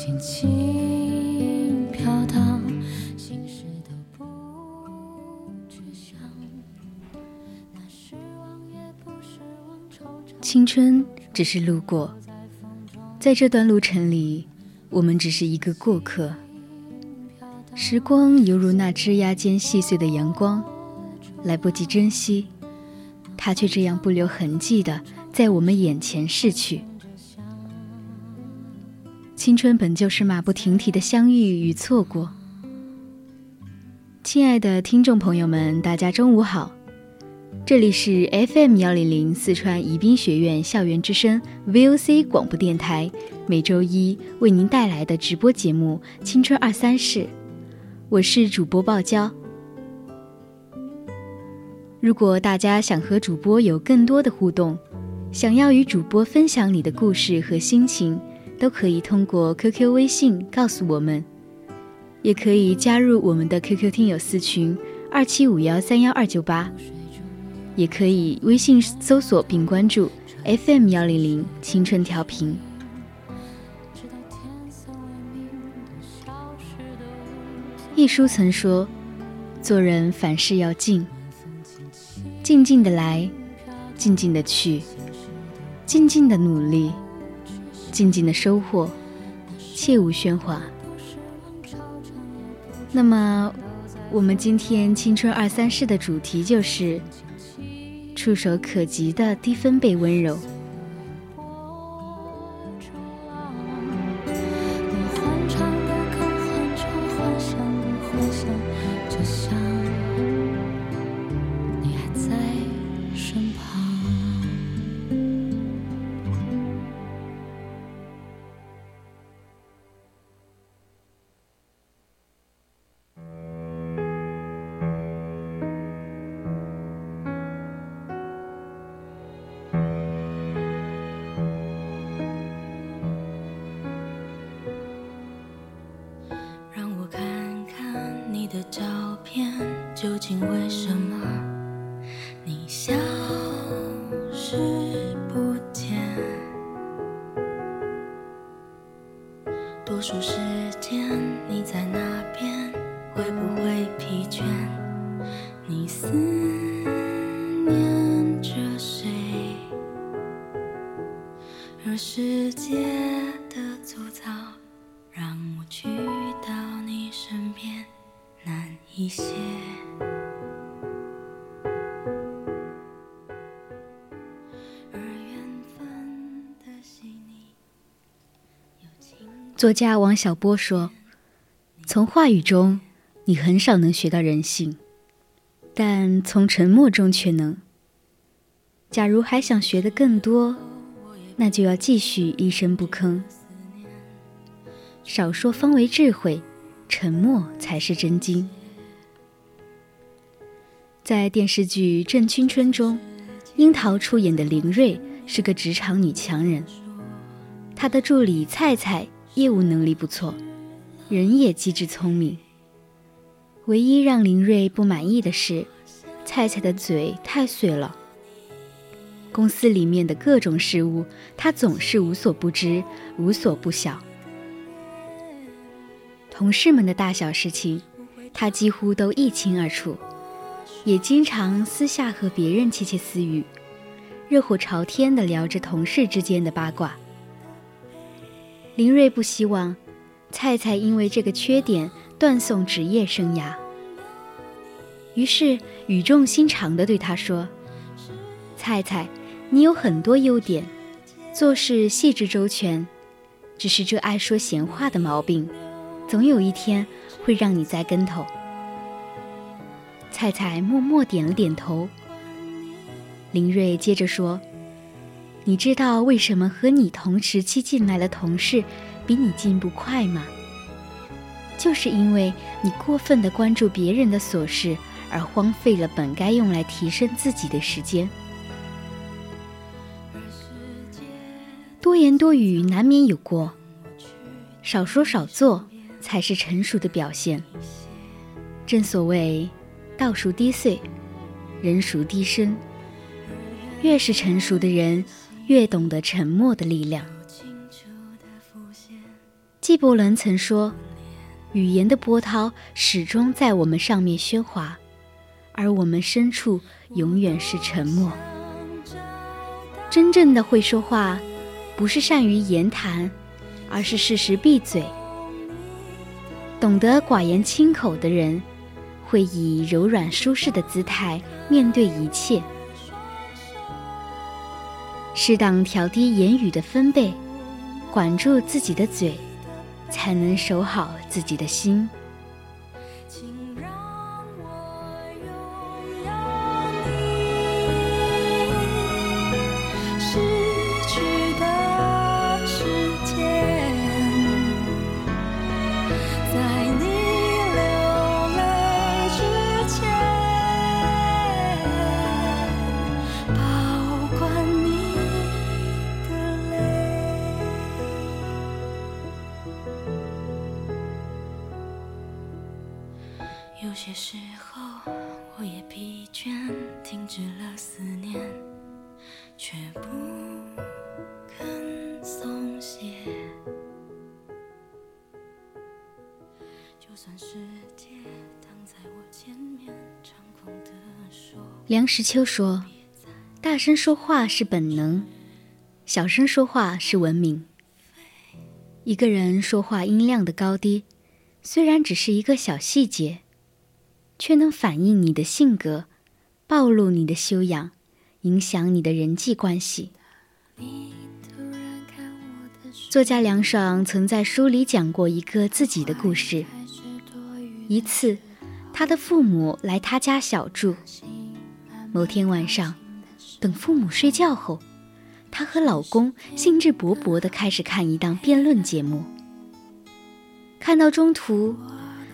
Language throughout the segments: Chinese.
轻轻飘荡，心事都不去想。青春只是路过，在这段路程里，我们只是一个过客。时光犹如那枝桠间细碎的阳光，来不及珍惜。它却这样不留痕迹的在我们眼前逝去。青春本就是马不停蹄的相遇与错过。亲爱的听众朋友们，大家中午好，这里是 FM 幺零零四川宜宾学院校园之声 VOC 广播电台，每周一为您带来的直播节目《青春二三事》，我是主播爆娇。如果大家想和主播有更多的互动，想要与主播分享你的故事和心情，都可以通过 QQ、微信告诉我们，也可以加入我们的 QQ 听友私群二七五幺三幺二九八，也可以微信搜索并关注 FM 幺零零青春调频。一书曾说：“做人凡事要静。”静静的来，静静的去，静静的努力，静静的收获，切勿喧哗。那么，我们今天青春二三事的主题就是触手可及的低分贝温柔。这世界的粗糙，让我去到你身边作家王小波说：“从话语中，你很少能学到人性，但从沉默中却能。假如还想学的更多，那就要继续一声不吭。少说方为智慧，沉默才是真经。”在电视剧《正青春》中，樱桃出演的林瑞是个职场女强人，她的助理菜菜业务能力不错，人也机智聪明。唯一让林瑞不满意的是，菜菜的嘴太碎了。公司里面的各种事务，他总是无所不知、无所不晓。同事们的大小事情，他几乎都一清二楚。也经常私下和别人窃窃私语，热火朝天地聊着同事之间的八卦。林瑞不希望菜菜因为这个缺点断送职业生涯，于是语重心长地对他说：“菜菜，你有很多优点，做事细致周全，只是这爱说闲话的毛病，总有一天会让你栽跟头。”菜菜默默点了点头。林瑞接着说：“你知道为什么和你同时期进来的同事比你进步快吗？就是因为你过分的关注别人的琐事，而荒废了本该用来提升自己的时间。多言多语难免有过，少说少做才是成熟的表现。正所谓。”道熟低岁，人熟低声。越是成熟的人，越懂得沉默的力量。纪伯伦曾说：“语言的波涛始终在我们上面喧哗，而我们深处永远是沉默。”真正的会说话，不是善于言谈，而是适时闭嘴。懂得寡言轻口的人。会以柔软舒适的姿态面对一切，适当调低言语的分贝，管住自己的嘴，才能守好自己的心。梁实秋说：“大声说话是本能，小声说话是文明。一个人说话音量的高低，虽然只是一个小细节，却能反映你的性格，暴露你的修养，影响你的人际关系。”作家梁爽曾在书里讲过一个自己的故事。一次，他的父母来他家小住。某天晚上，等父母睡觉后，她和老公兴致勃勃地开始看一档辩论节目。看到中途，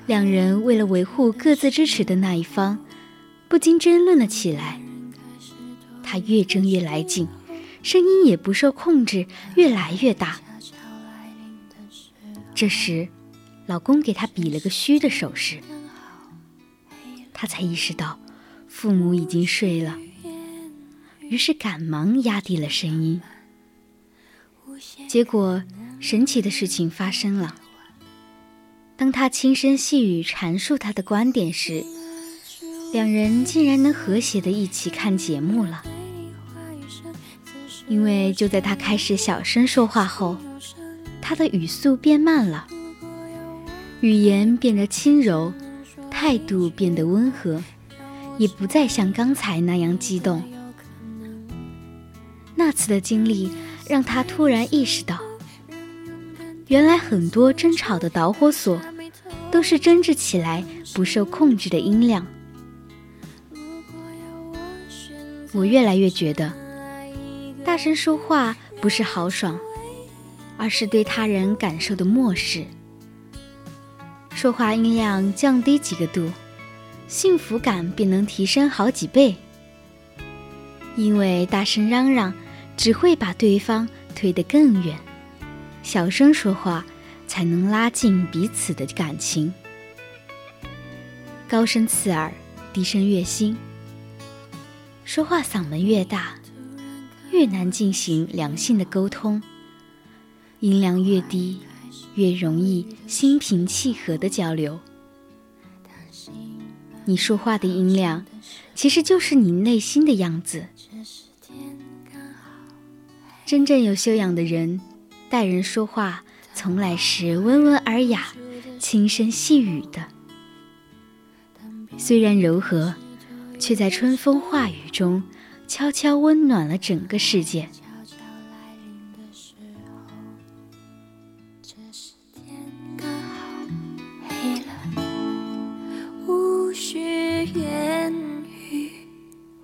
两人为了维护各自支持的那一方，不禁争论了起来。他越争越来劲，声音也不受控制，越来越大。这时，老公给他比了个嘘的手势，他才意识到。父母已经睡了，于是赶忙压低了声音。结果，神奇的事情发生了。当他轻声细语阐述他的观点时，两人竟然能和谐的一起看节目了。因为就在他开始小声说话后，他的语速变慢了，语言变得轻柔，态度变得温和。也不再像刚才那样激动。那次的经历让他突然意识到，原来很多争吵的导火索都是争执起来不受控制的音量。我越来越觉得，大声说话不是豪爽，而是对他人感受的漠视。说话音量降低几个度。幸福感便能提升好几倍。因为大声嚷嚷只会把对方推得更远，小声说话才能拉近彼此的感情。高声刺耳，低声悦心。说话嗓门越大，越难进行良性的沟通；音量越低，越容易心平气和的交流。你说话的音量，其实就是你内心的样子。真正有修养的人，待人说话从来是温文尔雅、轻声细语的。虽然柔和，却在春风化雨中悄悄温暖了整个世界。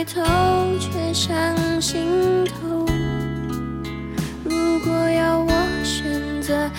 回头，却上心头。如果要我选择，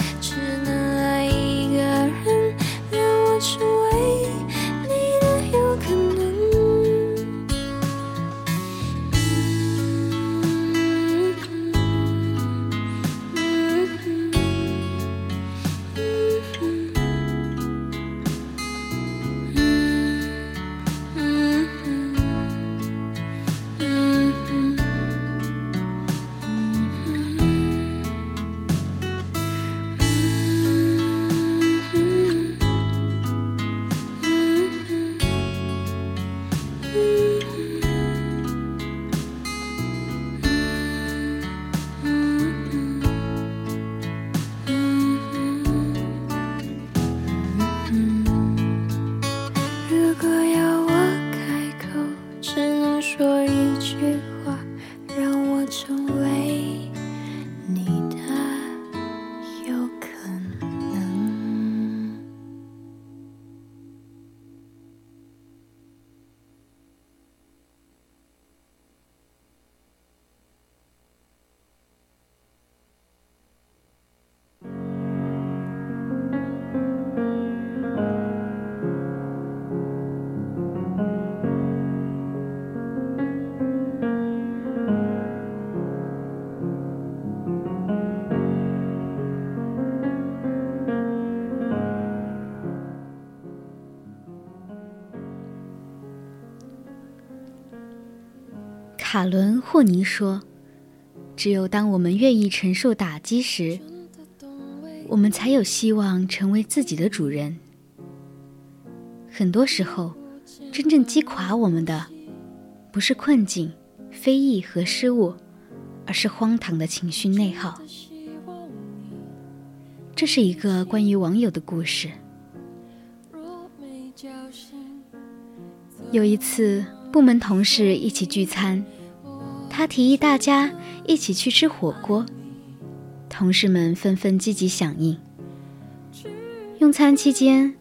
卡伦·霍尼说：“只有当我们愿意承受打击时，我们才有希望成为自己的主人。很多时候，真正击垮我们的，不是困境、非议和失误，而是荒唐的情绪内耗。”这是一个关于网友的故事。有一次，部门同事一起聚餐，他提议大家一起去吃火锅，同事们纷纷积极响应。用餐期间，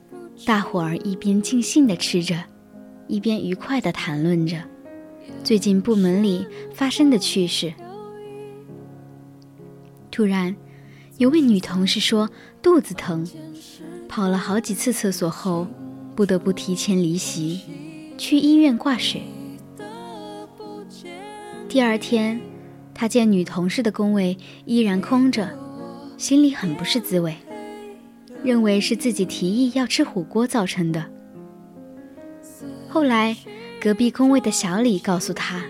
大伙儿一边尽兴地吃着，一边愉快地谈论着最近部门里发生的趣事。突然，有位女同事说肚子疼，跑了好几次厕所后，不得不提前离席，去医院挂水。第二天，他见女同事的工位依然空着，心里很不是滋味，认为是自己提议要吃火锅造成的。后来，隔壁工位的小李告诉他，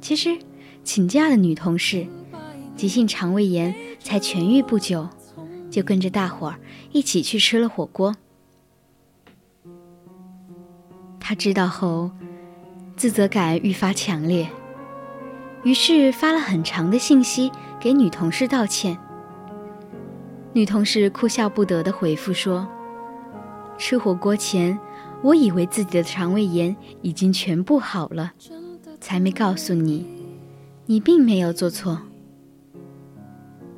其实请假的女同事急性肠胃炎才痊愈不久，就跟着大伙儿一起去吃了火锅。他知道后，自责感愈发强烈，于是发了很长的信息给女同事道歉。女同事哭笑不得的回复说：“吃火锅前，我以为自己的肠胃炎已经全部好了，才没告诉你，你并没有做错。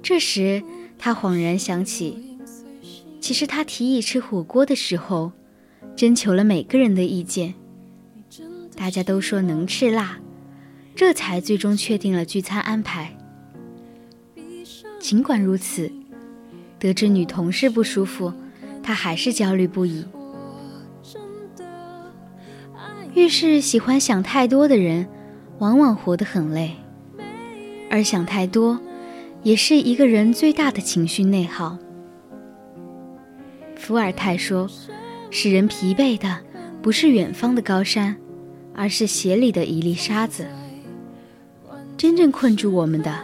这时，他恍然想起，其实他提议吃火锅的时候，征求了每个人的意见，大家都说能吃辣，这才最终确定了聚餐安排。尽管如此，得知女同事不舒服。他还是焦虑不已。越是喜欢想太多的人，往往活得很累。而想太多，也是一个人最大的情绪内耗。伏尔泰说：“使人疲惫的，不是远方的高山，而是鞋里的一粒沙子。真正困住我们的，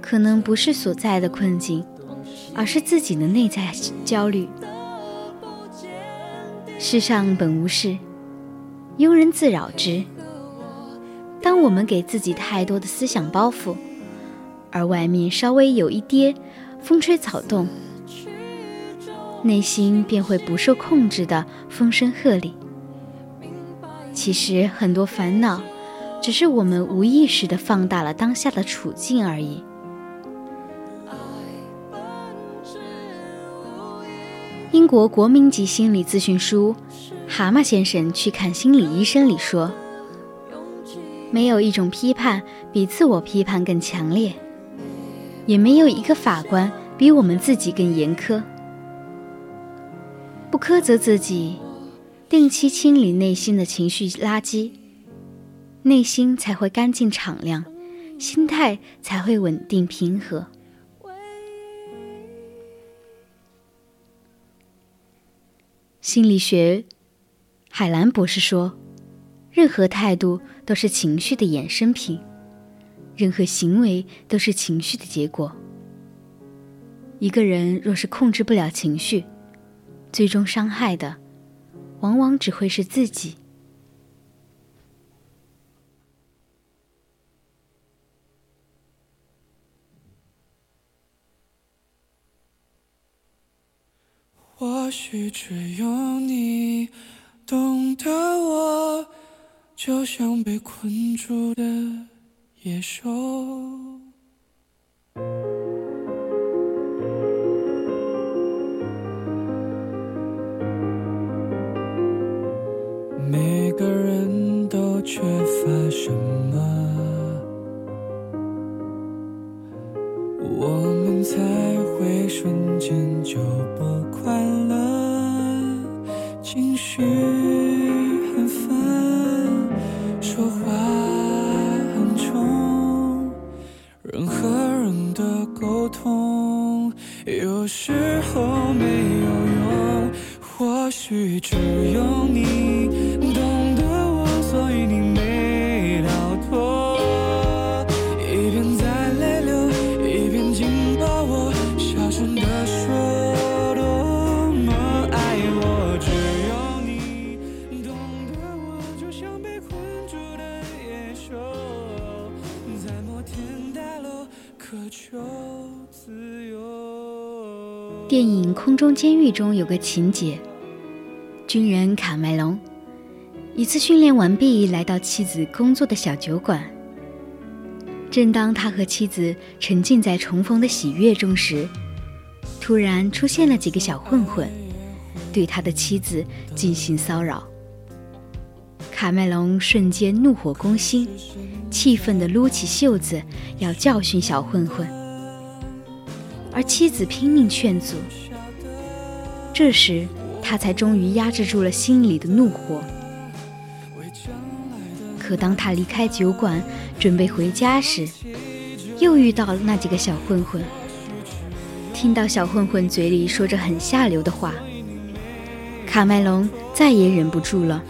可能不是所在的困境，而是自己的内在焦虑。”世上本无事，庸人自扰之。当我们给自己太多的思想包袱，而外面稍微有一跌，风吹草动，内心便会不受控制的风声鹤唳。其实很多烦恼，只是我们无意识的放大了当下的处境而已。英国国民级心理咨询书《蛤蟆先生去看心理医生》里说：“没有一种批判比自我批判更强烈，也没有一个法官比我们自己更严苛。不苛责自己，定期清理内心的情绪垃圾，内心才会干净敞亮，心态才会稳定平和。”心理学，海兰博士说：“任何态度都是情绪的衍生品，任何行为都是情绪的结果。一个人若是控制不了情绪，最终伤害的，往往只会是自己。”许只有你懂得我，就像被困住的野兽。每个人都缺乏什么，我们才会瞬间就不。去。空中监狱》中有个情节：军人卡麦隆一次训练完毕，来到妻子工作的小酒馆。正当他和妻子沉浸在重逢的喜悦中时，突然出现了几个小混混，对他的妻子进行骚扰。卡麦隆瞬间怒火攻心，气愤地撸起袖子要教训小混混。而妻子拼命劝阻，这时他才终于压制住了心里的怒火。可当他离开酒馆准备回家时，又遇到了那几个小混混。听到小混混嘴里说着很下流的话，卡麦隆再也忍不住了，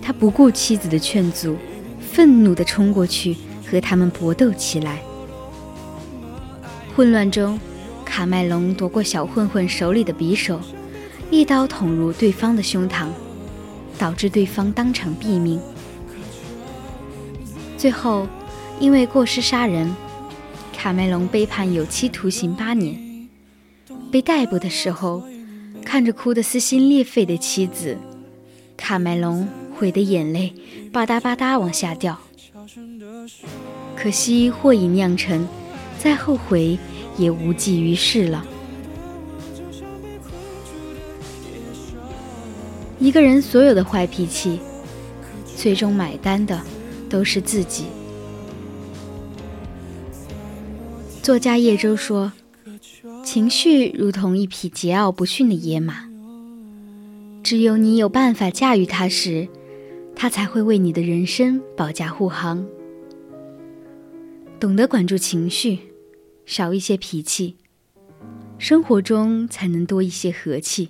他不顾妻子的劝阻，愤怒地冲过去和他们搏斗起来。混乱中。卡麦隆夺过小混混手里的匕首，一刀捅入对方的胸膛，导致对方当场毙命。最后，因为过失杀人，卡麦隆被判有期徒刑八年。被逮捕的时候，看着哭得撕心裂肺的妻子，卡麦隆悔得眼泪吧嗒吧嗒往下掉。可惜祸已酿成，再后悔也无济于事了。一个人所有的坏脾气，最终买单的都是自己。作家叶舟说：“情绪如同一匹桀骜不驯的野马，只有你有办法驾驭它时，它才会为你的人生保驾护航。懂得管住情绪，少一些脾气，生活中才能多一些和气。”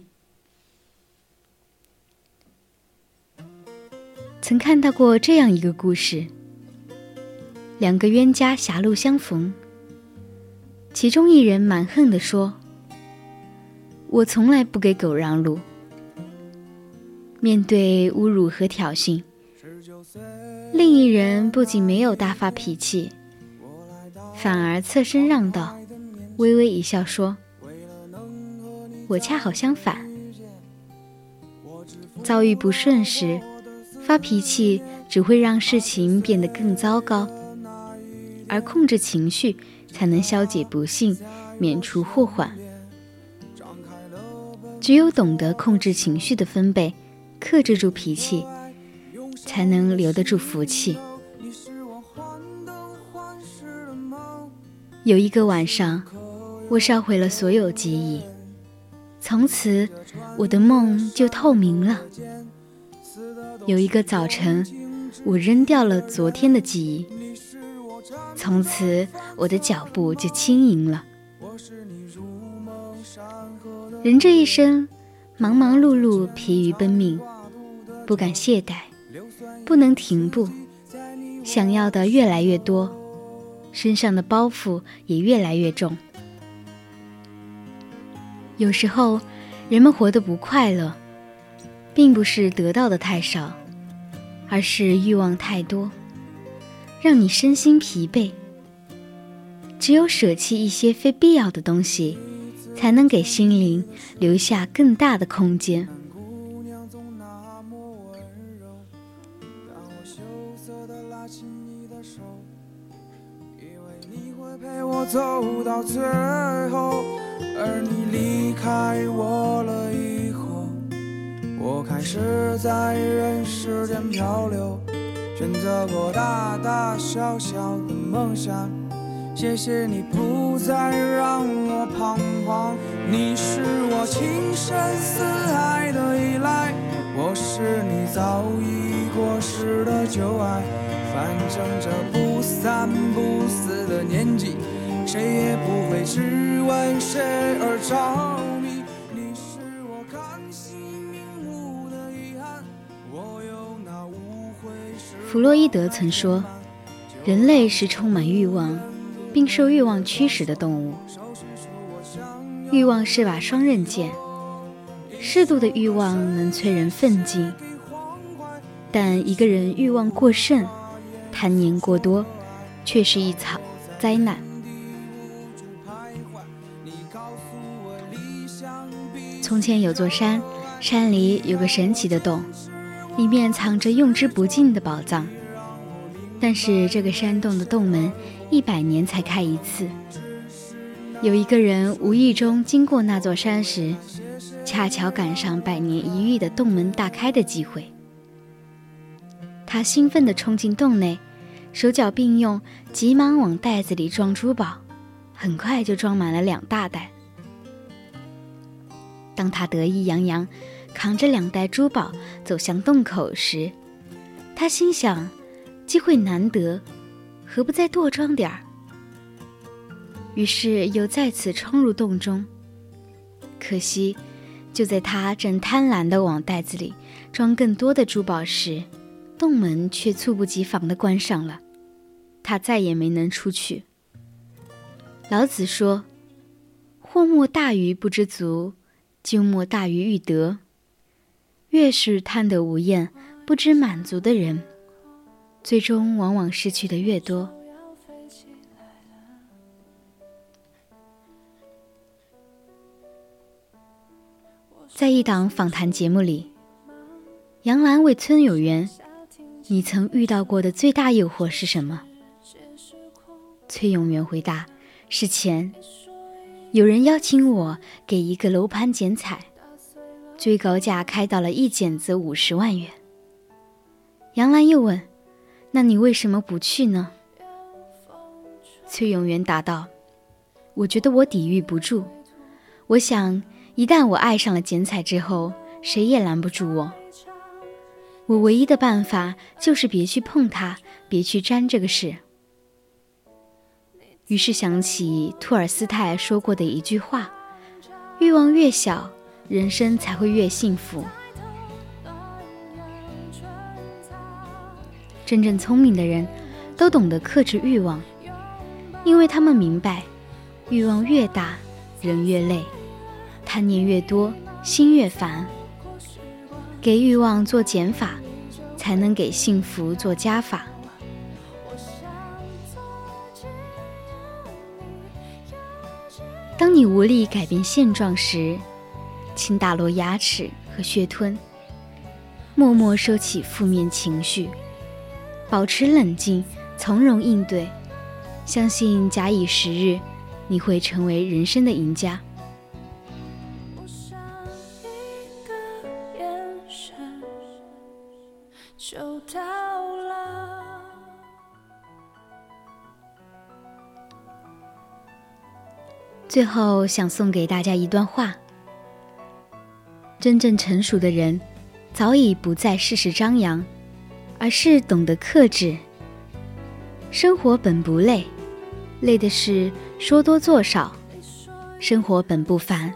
曾看到过这样一个故事：两个冤家狭路相逢。其中一人蛮横地说：“我从来不给狗让路。”面对侮辱和挑衅，另一人不仅没有大发脾气，反而侧身让道，微微一笑说：“我恰好相反。遭遇不顺时，发脾气只会让事情变得更糟糕，而控制情绪。”才能消解不幸，免除祸患。只有懂得控制情绪的分贝，克制住脾气，才能留得住福气。有一个晚上，我烧毁了所有记忆，从此我的梦就透明了。有一个早晨，我扔掉了昨天的记忆。从此，我的脚步就轻盈了。人这一生，忙忙碌碌，疲于奔命，不敢懈怠，不能停步，想要的越来越多，身上的包袱也越来越重。有时候，人们活得不快乐，并不是得到的太少，而是欲望太多。让你身心疲惫。只有舍弃一些非必要的东西，才能给心灵留下更大的空间。走到最后，而你离开我了，我开始在人世间漂流。选择过大大小小的梦想，谢谢你不再让我彷徨。你是我情深似海的依赖，我是你早已过时的旧爱。反正这不三不四的年纪，谁也不会只为谁而着弗洛伊德曾说：“人类是充满欲望，并受欲望驱使的动物。欲望是把双刃剑，适度的欲望能催人奋进，但一个人欲望过剩、贪念过多，却是一场灾难。”从前有座山，山里有个神奇的洞。里面藏着用之不尽的宝藏，但是这个山洞的洞门一百年才开一次。有一个人无意中经过那座山时，恰巧赶上百年一遇的洞门大开的机会。他兴奋地冲进洞内，手脚并用，急忙往袋子里装珠宝，很快就装满了两大袋。当他得意洋洋。扛着两袋珠宝走向洞口时，他心想：机会难得，何不再多装点儿？于是又再次冲入洞中。可惜，就在他正贪婪地往袋子里装更多的珠宝时，洞门却猝不及防地关上了，他再也没能出去。老子说：“祸莫大于不知足，咎莫大于欲得。”越是贪得无厌、不知满足的人，最终往往失去的越多。在一档访谈节目里，杨澜问崔永元：“你曾遇到过的最大诱惑是什么？”崔永元回答：“是钱。有人邀请我给一个楼盘剪彩，最高价开到了一剪子五十万元。”杨澜又问：“那你为什么不去呢？”崔永元答道：“我觉得我抵御不住。我想，一旦我爱上了剪彩之后，谁也拦不住我。我唯一的办法就是别去碰它，别去沾这个事。”于是想起托尔斯泰说过的一句话：“欲望越小，人生才会越幸福。”真正聪明的人，都懂得克制欲望。因为他们明白，欲望越大，人越累；贪念越多，心越烦。给欲望做减法，才能给幸福做加法。当你无力改变现状时，请打落牙齿和血吞，默默收起负面情绪，保持冷静，从容应对。相信假以时日，你会成为人生的赢家。最后，想送给大家一段话：真正成熟的人，早已不再事事张扬，而是懂得克制。生活本不累。累的是说多做少，生活本不烦，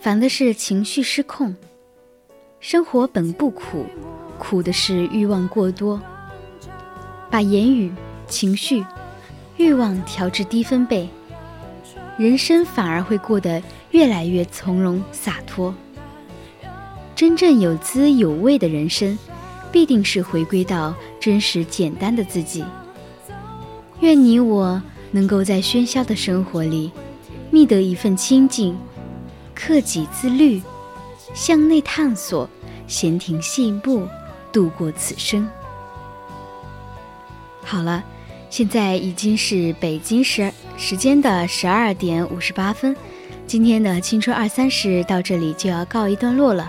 烦的是情绪失控；生活本不苦，苦的是欲望过多。把言语、情绪、欲望调至低分贝，人生反而会过得越来越从容洒脱。真正有滋有味的人生，必定是回归到真实简单的自己。愿你我。能够在喧嚣的生活里觅得一份清静，克己自律，向内探索，闲庭信步，度过此生。好了，现在已经是北京时时间的十二点五十八分，今天的青春二三十到这里就要告一段落了。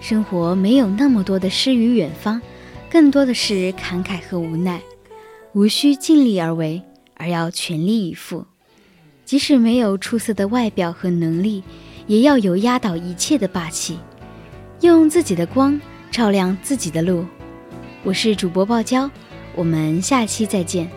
生活没有那么多的诗与远方，更多的是感慨和无奈，无需尽力而为。而要全力以赴，即使没有出色的外表和能力，也要有压倒一切的霸气，用自己的光照亮自己的路。我是主播爆娇，我们下期再见。